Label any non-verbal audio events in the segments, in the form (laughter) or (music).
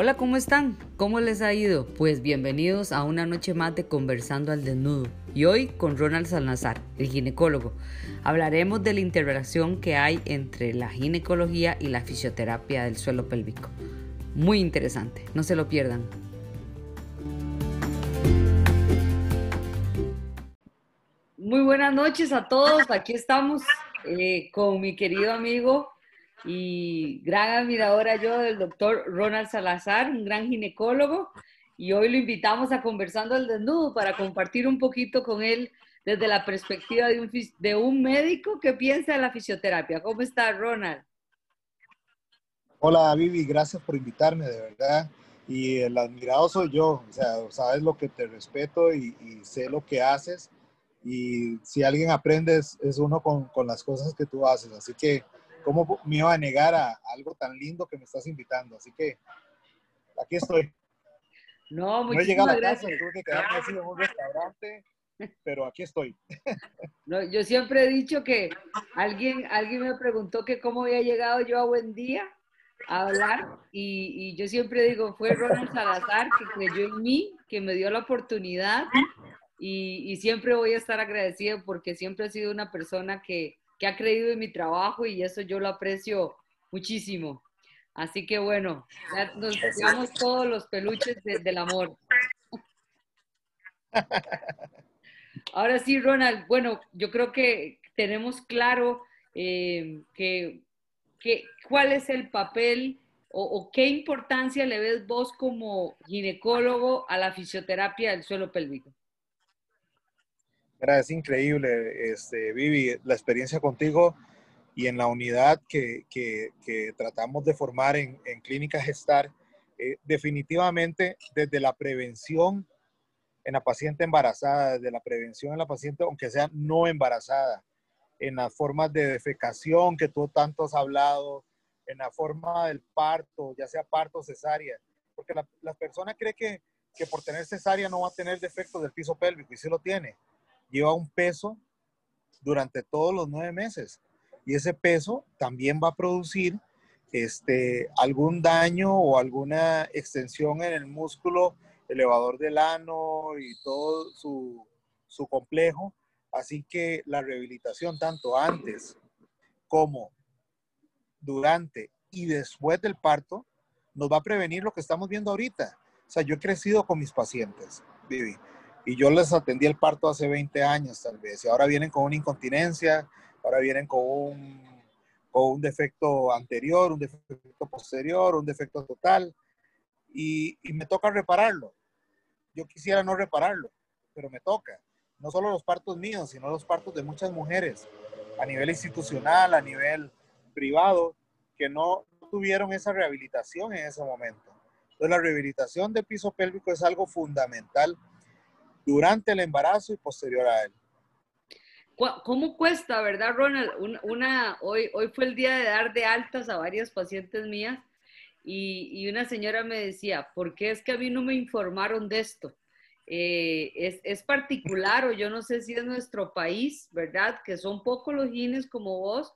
Hola, ¿cómo están? ¿Cómo les ha ido? Pues bienvenidos a una noche más de Conversando al Desnudo. Y hoy con Ronald Salazar, el ginecólogo. Hablaremos de la interrelación que hay entre la ginecología y la fisioterapia del suelo pélvico. Muy interesante, no se lo pierdan. Muy buenas noches a todos. Aquí estamos eh, con mi querido amigo y gran admiradora yo del doctor Ronald Salazar, un gran ginecólogo. Y hoy lo invitamos a Conversando al Desnudo para compartir un poquito con él desde la perspectiva de un, de un médico que piensa en la fisioterapia. ¿Cómo está, Ronald? Hola, Vivi, gracias por invitarme, de verdad. Y el admirado soy yo, o sea, sabes lo que te respeto y, sé lo que haces. Y si alguien aprende es, uno con, con, las cosas que tú haces. Así que ¿cómo me iba a negar a algo tan lindo que me estás invitando? Así que aquí estoy. No, muchísimas no he gracias. tuve que quedarme así en un restaurante, pero aquí estoy. No, yo siempre he dicho que alguien, alguien me preguntó que cómo había llegado yo a Buen Día a hablar y, y yo siempre digo, fue Ronald Salazar que creyó en mí, que me dio la oportunidad y, y siempre voy a estar agradecido porque siempre ha sido una persona que, que ha creído en mi trabajo y eso yo lo aprecio muchísimo. Así que bueno, ya nos llevamos todos los peluches del amor. (laughs) Ahora sí, Ronald, bueno, yo creo que tenemos claro eh, que, cuál es el papel o, o, qué importancia le ves vos como ginecólogo a la fisioterapia del suelo pélvico es increíble, este, Vivi, la experiencia contigo y en la unidad que, que, tratamos de formar en, en Clínica Gestar. Eh, definitivamente, desde la prevención en la paciente embarazada, desde la prevención en la paciente, aunque sea no embarazada, en las formas de defecación que tú tanto has hablado, en la forma del parto, ya sea parto o cesárea, porque la, la persona cree que, que por tener cesárea no va a tener defecto del piso pélvico y sí lo tiene lleva un peso durante todos los nueve meses. Y ese peso también va a producir este, algún daño o alguna extensión en el músculo elevador del ano y todo su, su complejo. Así que la rehabilitación tanto antes como durante y después del parto nos va a prevenir lo que estamos viendo ahorita. O sea, yo he crecido con mis pacientes, Vivi. Y yo les atendí el parto hace 20 años tal vez. Y ahora vienen con una incontinencia, ahora vienen con un, con un defecto anterior, un defecto posterior, un defecto total. Y, y me toca repararlo. Yo quisiera no repararlo, pero me toca. No solo los partos míos, sino los partos de muchas mujeres a nivel institucional, a nivel privado, que no tuvieron esa rehabilitación en ese momento. Entonces, la rehabilitación del piso pélvico es algo fundamental durante el embarazo y posterior a él. ¿Cómo cuesta, verdad, Ronald? Una, hoy, hoy fue el día de dar de altas a varias pacientes mías y, y una señora me decía, ¿por qué es que a mí no me informaron de esto? Eh, es, es, particular o yo no sé si es nuestro país, ¿verdad? Que son pocos los gines como vos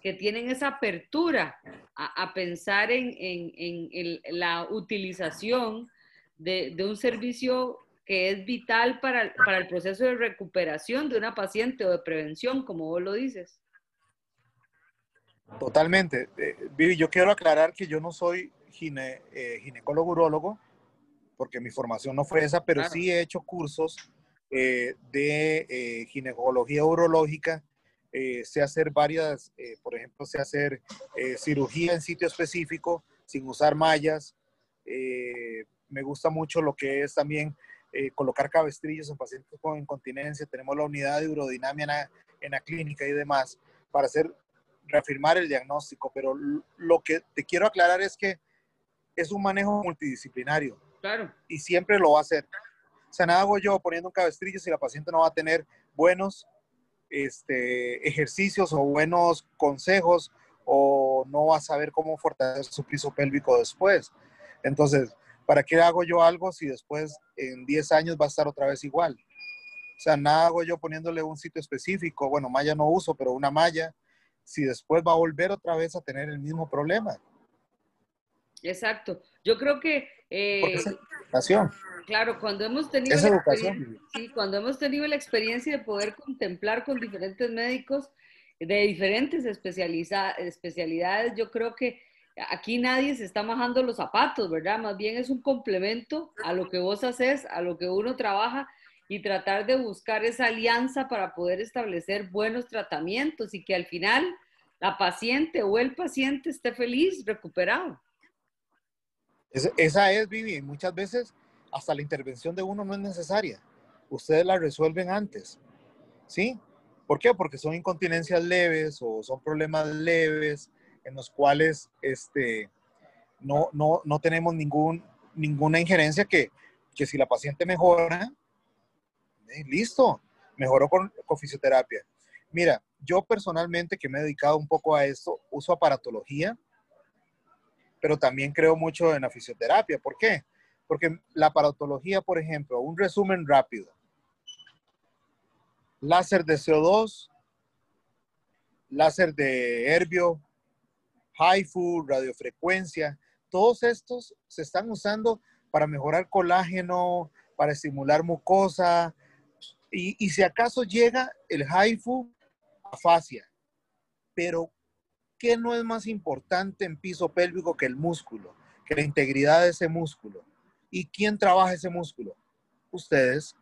que tienen esa apertura a, a pensar en, en, en la utilización de, de, un servicio que es vital para, para, el proceso de recuperación de una paciente o de prevención, como vos lo dices. Totalmente. Eh, Vivi, yo quiero aclarar que yo no soy gine, eh, ginecólogo urólogo, porque mi formación no fue esa, pero sí he hecho cursos eh, de ginecología urológica. sé hacer varias, por ejemplo, sé hacer cirugía en sitio específico sin usar mallas. me gusta mucho lo que es también eh, colocar cabestrillos en pacientes con incontinencia, tenemos la unidad de urodinamia en la, clínica y demás para hacer, reafirmar el diagnóstico, pero lo que te quiero aclarar es que es un manejo multidisciplinario. Claro. Y siempre lo va a hacer. O sea, nada hago yo poniendo un cabestrillo si la paciente no va a tener buenos este, ejercicios o buenos consejos o no va a saber cómo fortalecer su piso pélvico después. Entonces, ¿para qué hago yo algo si después en 10 años va a estar otra vez igual? O sea, nada hago yo poniéndole un sitio específico, bueno, malla no uso, pero una malla, si después va a volver otra vez a tener el mismo problema. Exacto. Yo creo que... Eh, es educación. Claro, cuando hemos tenido... la educación. Sí, cuando hemos tenido la experiencia de poder contemplar con diferentes médicos de diferentes especialidades, yo creo que aquí nadie se está majando los zapatos, ¿verdad? Más bien es un complemento a lo que vos haces, a lo que uno trabaja y tratar de buscar esa alianza para poder establecer buenos tratamientos y que al final la paciente o el paciente esté feliz, recuperado. esa es, Vivi, muchas veces hasta la intervención de uno no es necesaria. Ustedes la resuelven antes, ¿sí? ¿Por qué? Porque son incontinencias leves o son problemas leves en los cuales este, no, no, no tenemos ningún, ninguna injerencia que, que si la paciente mejora, eh, listo, mejoró con, con, fisioterapia. Mira, yo personalmente que me he dedicado un poco a esto, uso aparatología, pero también creo mucho en la fisioterapia. ¿Por qué? Porque la aparatología, por ejemplo, un resumen rápido. Láser de CO2, láser de herbio, HIFU, radiofrecuencia, todos estos se están usando para mejorar colágeno, para estimular mucosa, y, y si acaso llega el HIFU a fascia. Pero, ¿qué no es más importante en piso pélvico que el músculo, que la integridad de ese músculo? ¿Y quién trabaja ese músculo? Ustedes.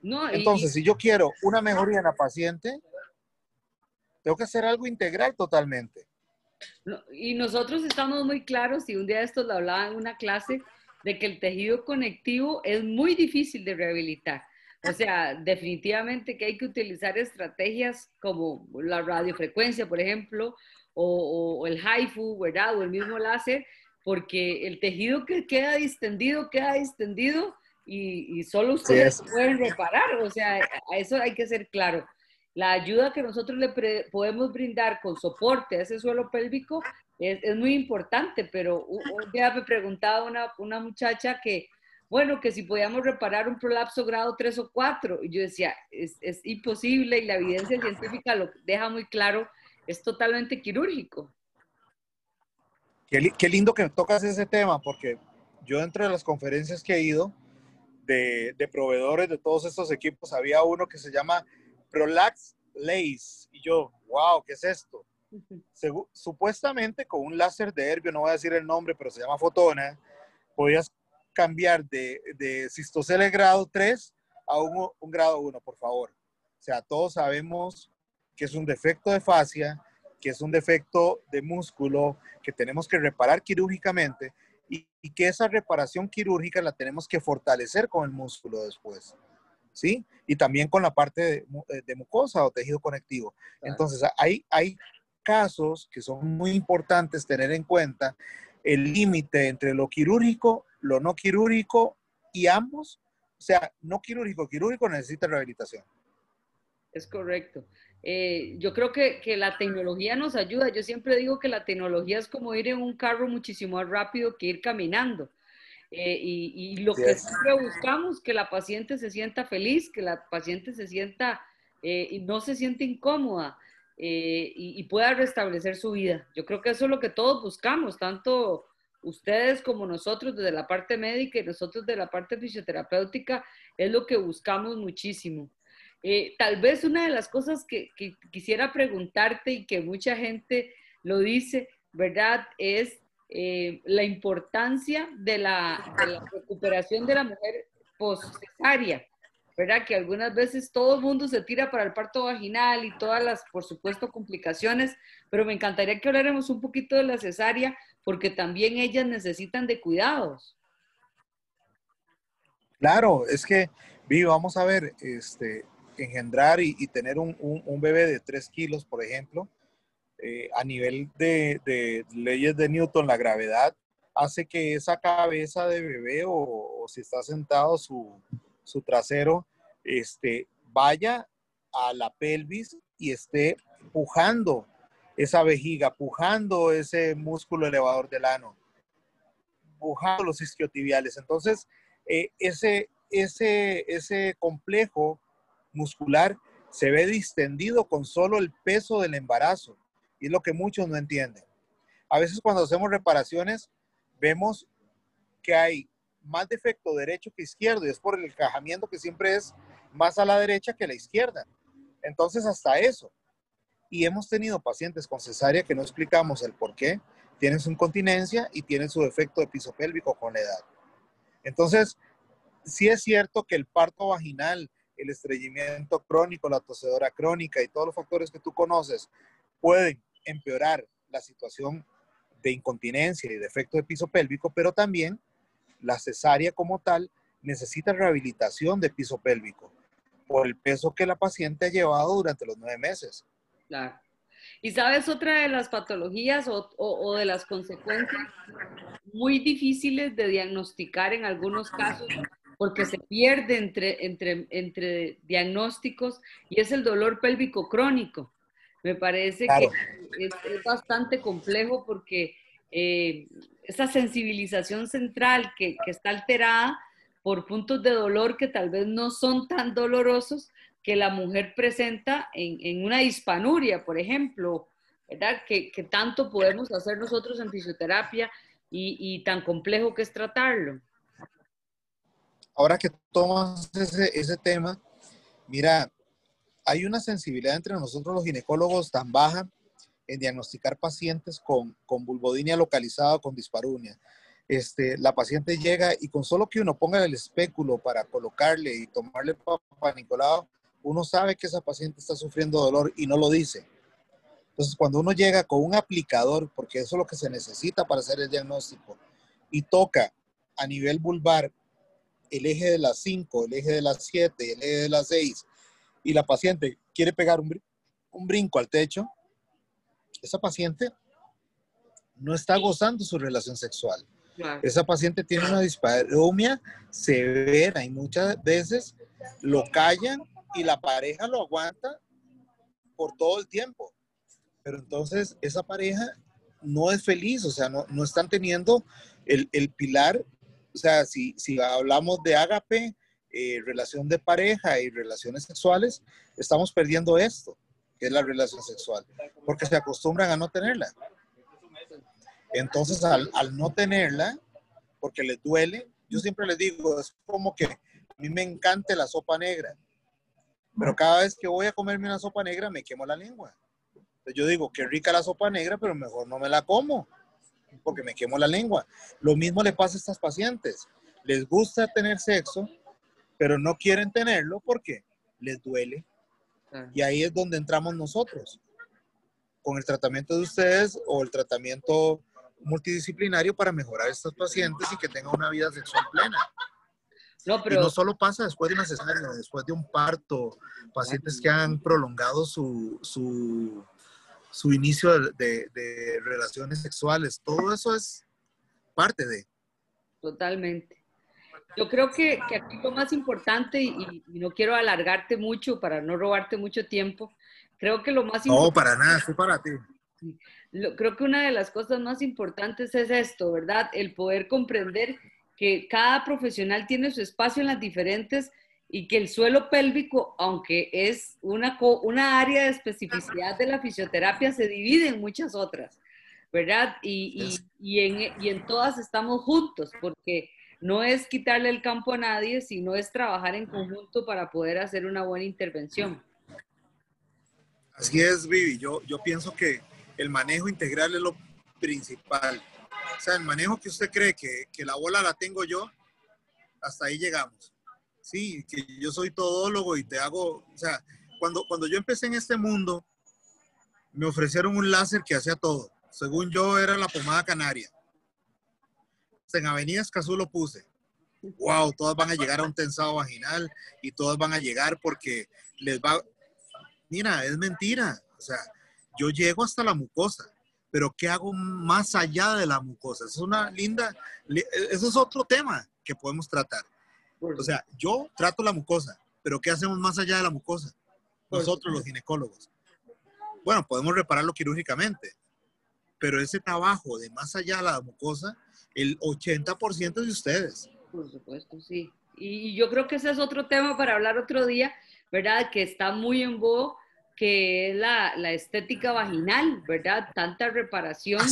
No, Entonces, si yo quiero una mejoría en la paciente, tengo que hacer algo integral totalmente. Y nosotros estamos muy claros, y un día esto lo hablaba en una clase, de que el tejido conectivo es muy difícil de rehabilitar. O sea, definitivamente que hay que utilizar estrategias como la radiofrecuencia, por ejemplo, o, el HIFU, ¿verdad? O el mismo láser, porque el tejido que queda distendido, queda distendido y, solo ustedes pueden reparar. O sea, a eso hay que ser claro. La ayuda que nosotros le podemos brindar con soporte a ese suelo pélvico es, es muy importante, pero un día me preguntaba una, una muchacha que bueno, que si podíamos reparar un prolapso grado 3 o 4. Y yo decía, es, es imposible y la evidencia científica lo deja muy claro, es totalmente quirúrgico. Qué, qué, lindo que tocas ese tema, porque yo dentro de las conferencias que he ido de, de proveedores de todos estos equipos, había uno que se llama Prolax Lace. Y yo, wow, ¿qué es esto? supuestamente con un láser de herbio, no voy a decir el nombre, pero se llama fotona, podías cambiar de, de grado 3 a un, un grado 1, por favor. O sea, todos sabemos que es un defecto de fascia, que es un defecto de músculo, que tenemos que reparar quirúrgicamente y, que esa reparación quirúrgica la tenemos que fortalecer con el músculo después. ¿Sí? Y también con la parte de, eh, de mucosa o tejido conectivo. Entonces, hay, hay casos que son muy importantes tener en cuenta el límite entre lo quirúrgico lo no quirúrgico y ambos, o sea, no quirúrgico, quirúrgico necesita rehabilitación. Es correcto. Eh, yo creo que, que, la tecnología nos ayuda. Yo siempre digo que la tecnología es como ir en un carro muchísimo más rápido que ir caminando. Eh, y, lo que siempre buscamos, que la paciente se sienta feliz, que la paciente se sienta eh, y no se siente incómoda y, y, pueda restablecer su vida. Yo creo que eso es lo que todos buscamos, tanto ustedes como nosotros desde la parte médica y nosotros de la parte fisioterapéutica, es lo que buscamos muchísimo. Eh, tal vez una de las cosas que, quisiera preguntarte y que mucha gente lo dice, ¿verdad? Es eh, la importancia de la, recuperación de la mujer post-cesárea. ¿verdad? Que algunas veces todo el mundo se tira para el parto vaginal y todas las, por supuesto, complicaciones, pero me encantaría que habláramos un poquito de la cesárea, porque también ellas necesitan de cuidados. Claro, es que, Vi, vamos a ver, este, engendrar y, tener un, bebé de 3 kilos, por ejemplo, eh, a nivel de, leyes de Newton, la gravedad hace que esa cabeza de bebé o si está sentado su, su trasero, este, vaya a la pelvis y esté pujando esa vejiga, pujando ese músculo elevador del ano, pujando los isquiotibiales. Entonces, eh, ese, ese, ese complejo muscular se ve distendido con solo el peso del embarazo. Y es lo que muchos no entienden. A veces cuando hacemos reparaciones, vemos que hay más defecto derecho que izquierdo y es por el encajamiento que siempre es más a la derecha que a la izquierda. Entonces, hasta eso. Y hemos tenido pacientes con cesárea que no explicamos el por qué, tienen su incontinencia y tienen su defecto de piso pélvico con la edad. Entonces, sí es cierto que el parto vaginal, el estreñimiento crónico, la tosedora crónica y todos los factores que tú conoces pueden empeorar la situación de incontinencia y defecto de piso pélvico, pero también la cesárea como tal necesita rehabilitación de piso pélvico por el peso que la paciente ha llevado durante los nueve meses. Claro. Y sabes, otra de las patologías o, de las consecuencias muy difíciles de diagnosticar en algunos casos, porque se pierde entre, entre, entre diagnósticos, y es el dolor pélvico crónico. Me parece que es, bastante complejo porque eh, esa sensibilización central que, que está alterada por puntos de dolor que tal vez no son tan dolorosos, que la mujer presenta en, una hispanuria, por ejemplo, ¿verdad? Que, tanto podemos hacer nosotros en fisioterapia y, tan complejo que es tratarlo. Ahora que tomas ese, tema, mira, hay una sensibilidad entre nosotros los ginecólogos tan baja en diagnosticar pacientes con, con vulvodinia localizada o con disparunia. Este, la paciente llega y con solo que uno ponga el espéculo para colocarle y tomarle papá Nicolau, uno sabe que esa paciente está sufriendo dolor y no lo dice. Entonces, cuando uno llega con un aplicador, porque eso es lo que se necesita para hacer el diagnóstico, y toca a nivel vulvar el eje de las 5, el eje de las 7, el eje de las 6, y la paciente quiere pegar un, brinco al techo, esa paciente no está gozando su relación sexual. Esa paciente tiene una disparomia severa y muchas veces lo callan y la pareja lo aguanta por todo el tiempo. Pero entonces esa pareja no es feliz, o sea, no, no están teniendo el, el, pilar, o sea, si, si hablamos de ágape, eh, relación de pareja y relaciones sexuales, estamos perdiendo esto, que es la relación sexual, porque se acostumbran a no tenerla. Entonces, al, al no tenerla, porque les duele, yo siempre les digo, es como que a mí me encanta la sopa negra, pero cada vez que voy a comerme una sopa negra me quemo la lengua. Entonces yo digo, qué rica la sopa negra, pero mejor no me la como, porque me quemo la lengua. Lo mismo le pasa a estas pacientes. Les gusta tener sexo, pero no quieren tenerlo porque les duele. Ah. Y ahí es donde entramos nosotros, con el tratamiento de ustedes o el tratamiento multidisciplinario para mejorar a estos pacientes y que tengan una vida sexual plena. No, pero... no solo pasa después de una cesárea, después de un parto, pacientes que han prolongado su, su, su inicio de, de, relaciones sexuales, todo eso es parte de. Totalmente. Yo creo que, que aquí lo más importante, y, no quiero alargarte mucho para no robarte mucho tiempo, creo que lo más importante... No, para nada, fue para ti. creo que una de las cosas más importantes es esto, ¿verdad? El poder comprender que cada profesional tiene su espacio en las diferentes y que el suelo pélvico, aunque es una, una área de especificidad de la fisioterapia, se divide en muchas otras, ¿verdad? Y, y, en, y en todas estamos juntos, porque no es quitarle el campo a nadie, sino es trabajar en conjunto para poder hacer una buena intervención. Así es, Vivi. Yo, yo pienso que el manejo integral es lo principal. O sea, el manejo que usted cree que, que la bola la tengo yo, hasta ahí llegamos. Sí, que yo soy todólogo y te hago, o sea, cuando, cuando yo empecé en este mundo, me ofrecieron un láser que hacía todo. Según yo, era la pomada canaria. En Avenida Escazú lo puse. Wow, todas van a llegar a un tensado vaginal y todas van a llegar porque les va. Mira, es mentira. O sea, yo llego hasta la mucosa pero ¿qué hago más allá de la mucosa? Es una linda, eso es otro tema que podemos tratar. O sea, yo trato la mucosa, pero ¿qué hacemos más allá de la mucosa? Nosotros los ginecólogos. Bueno, podemos repararlo quirúrgicamente, pero ese trabajo de más allá de la mucosa, el 80% de ustedes. Por supuesto, sí. Y yo creo que ese es otro tema para hablar otro día, ¿verdad? Que está muy en voz que es la, la, estética vaginal, ¿verdad? Tanta reparación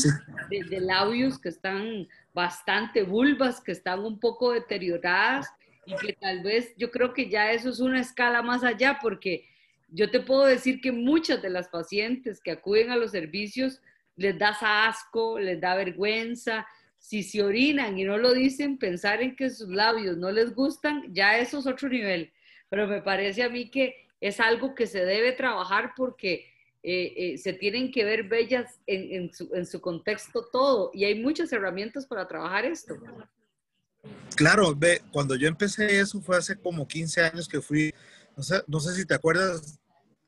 de, labios que están bastante vulvas, que están un poco deterioradas y que tal vez yo creo que ya eso es una escala más allá porque yo te puedo decir que muchas de las pacientes que acuden a los servicios les da asco, les da vergüenza. Si se orinan y no lo dicen, pensar en que sus labios no les gustan, ya eso es otro nivel. Pero me parece a mí que es algo que se debe trabajar porque eh, eh, se tienen que ver bellas en, su, contexto todo y hay muchas herramientas para trabajar esto. Claro, ve, cuando yo empecé eso fue hace como 15 años que fui, no sé, no sé si te acuerdas,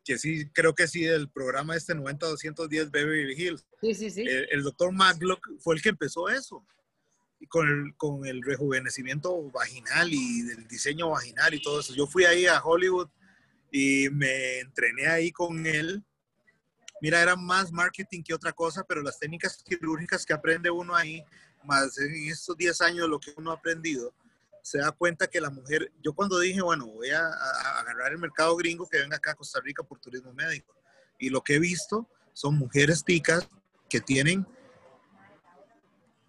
que sí, creo que sí, el programa este 90-210 Beverly Hills. Sí, sí, sí. El, doctor Maglock fue el que empezó eso, y con el, con el rejuvenecimiento vaginal y del diseño vaginal y todo eso. Yo fui ahí a Hollywood y me entrené ahí con él. Mira, era más marketing que otra cosa, pero las técnicas quirúrgicas que aprende uno ahí, más en estos 10 años lo que uno ha aprendido, se da cuenta que la mujer, yo cuando dije, bueno, voy a, agarrar el mercado gringo que venga acá a Costa Rica por turismo médico, y lo que he visto son mujeres ticas que tienen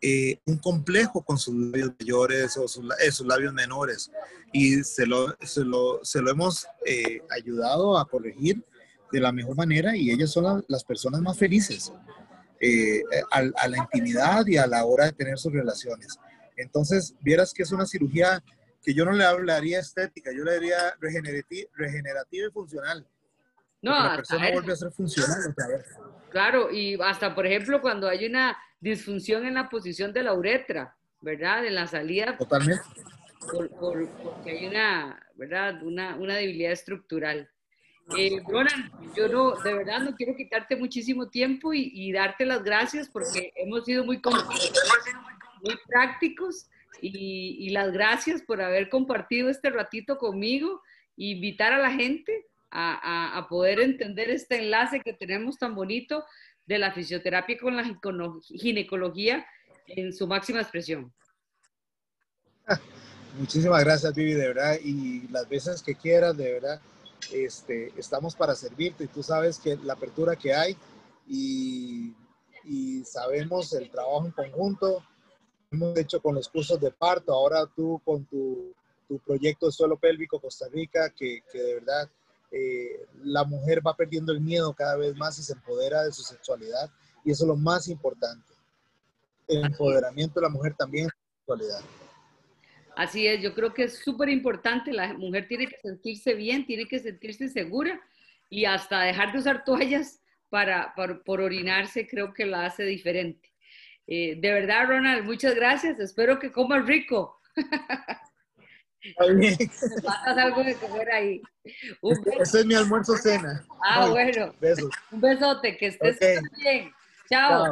eh, un complejo con sus labios mayores o sus, eh, labios menores, y se lo, se lo, se lo hemos eh, ayudado a corregir de la mejor manera, y ellas son las personas más felices a, a la intimidad y a la hora de tener sus relaciones. Entonces, vieras que es una cirugía que yo no le hablaría estética, yo le diría regenerativa, y funcional. No, la persona vuelve a ser funcional otra vez. Claro, y hasta, por ejemplo, cuando hay una disfunción en la posición de la uretra, ¿verdad? En la salida. Totalmente. porque hay una, ¿verdad? Una, una debilidad estructural. Eh, Ronald, yo no, de verdad no quiero quitarte muchísimo tiempo y, y darte las gracias porque hemos sido muy muy prácticos y, las gracias por haber compartido este ratito conmigo e invitar a la gente a, poder entender este enlace que tenemos tan bonito de la fisioterapia con la ginecología en su máxima expresión. (laughs) Muchísimas gracias, Vivi, de verdad. Y las veces que quieras, de verdad, este, estamos para servirte. Y tú sabes que la apertura que hay y, y sabemos el trabajo en conjunto hemos hecho con los cursos de parto, ahora tú con tu, tu proyecto de suelo pélvico Costa Rica, que, que de verdad eh, la mujer va perdiendo el miedo cada vez más y se empodera de su sexualidad. Y eso es lo más importante. El empoderamiento de la mujer también en su sexualidad. Así es, yo creo que es súper importante. La mujer tiene que sentirse bien, tiene que sentirse segura y hasta dejar de usar toallas para, para por orinarse, creo que la hace diferente. Eh, de verdad, Ronald, muchas gracias. Espero que comas rico. Bien. (laughs) Pasas algo de comer ahí. Ese es mi almuerzo cena. Ah, bueno. Un besote, que estés bien. Chao.